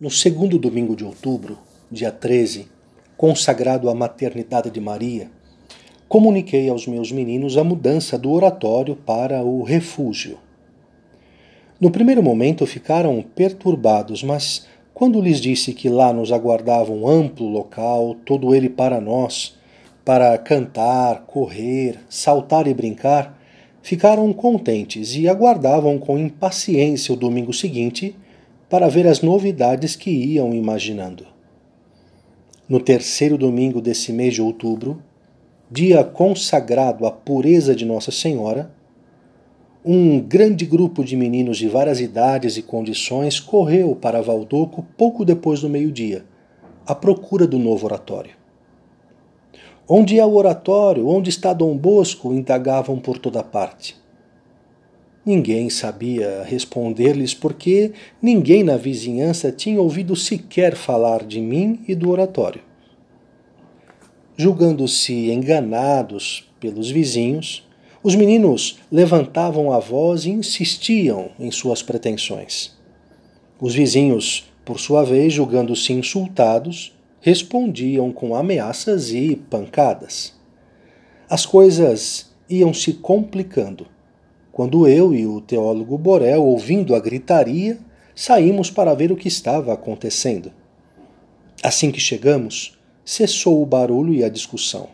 No segundo domingo de outubro, dia 13, consagrado à maternidade de Maria, comuniquei aos meus meninos a mudança do oratório para o refúgio. No primeiro momento ficaram perturbados, mas quando lhes disse que lá nos aguardava um amplo local, todo ele para nós, para cantar, correr, saltar e brincar, ficaram contentes e aguardavam com impaciência o domingo seguinte para ver as novidades que iam imaginando. No terceiro domingo desse mês de outubro, dia consagrado à pureza de Nossa Senhora, um grande grupo de meninos de várias idades e condições correu para Valdoco pouco depois do meio-dia, à procura do novo oratório. Onde é o oratório? Onde está Dom Bosco? indagavam por toda parte. Ninguém sabia responder-lhes porque ninguém na vizinhança tinha ouvido sequer falar de mim e do oratório. Julgando-se enganados pelos vizinhos, os meninos levantavam a voz e insistiam em suas pretensões. Os vizinhos, por sua vez, julgando-se insultados, respondiam com ameaças e pancadas. As coisas iam se complicando quando eu e o teólogo Borel, ouvindo a gritaria, saímos para ver o que estava acontecendo. Assim que chegamos, cessou o barulho e a discussão.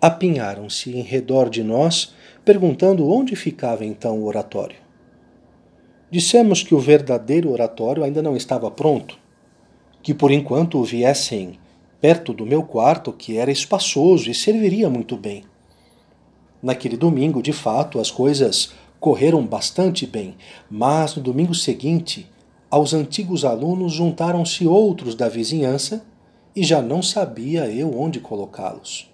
Apinharam-se em redor de nós, perguntando onde ficava então o oratório. Dissemos que o verdadeiro oratório ainda não estava pronto, que por enquanto viessem perto do meu quarto, que era espaçoso e serviria muito bem. Naquele domingo, de fato, as coisas correram bastante bem, mas no domingo seguinte, aos antigos alunos juntaram-se outros da vizinhança e já não sabia eu onde colocá-los.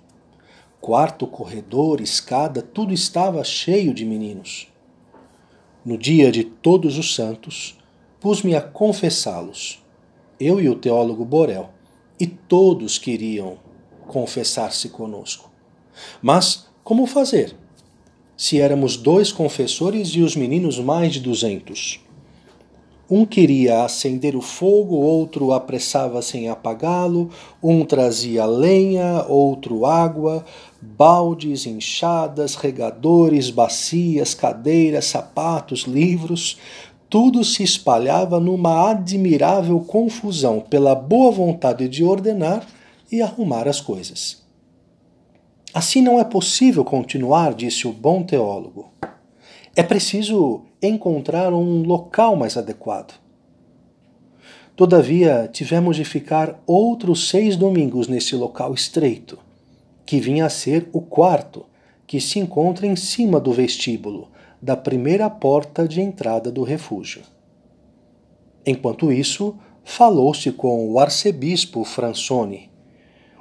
Quarto, corredor, escada, tudo estava cheio de meninos. No dia de Todos os Santos, pus-me a confessá-los, eu e o teólogo Borel, e todos queriam confessar-se conosco. Mas como fazer? Se éramos dois confessores e os meninos mais de duzentos. Um queria acender o fogo, outro apressava-se em apagá-lo, um trazia lenha, outro água, baldes, enxadas, regadores, bacias, cadeiras, sapatos, livros. Tudo se espalhava numa admirável confusão pela boa vontade de ordenar e arrumar as coisas. Assim não é possível continuar, disse o bom teólogo. É preciso encontrar um local mais adequado. Todavia, tivemos de ficar outros seis domingos nesse local estreito, que vinha a ser o quarto, que se encontra em cima do vestíbulo, da primeira porta de entrada do refúgio. Enquanto isso, falou-se com o arcebispo Fransoni,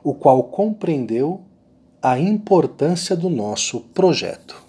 o qual compreendeu a importância do nosso projeto.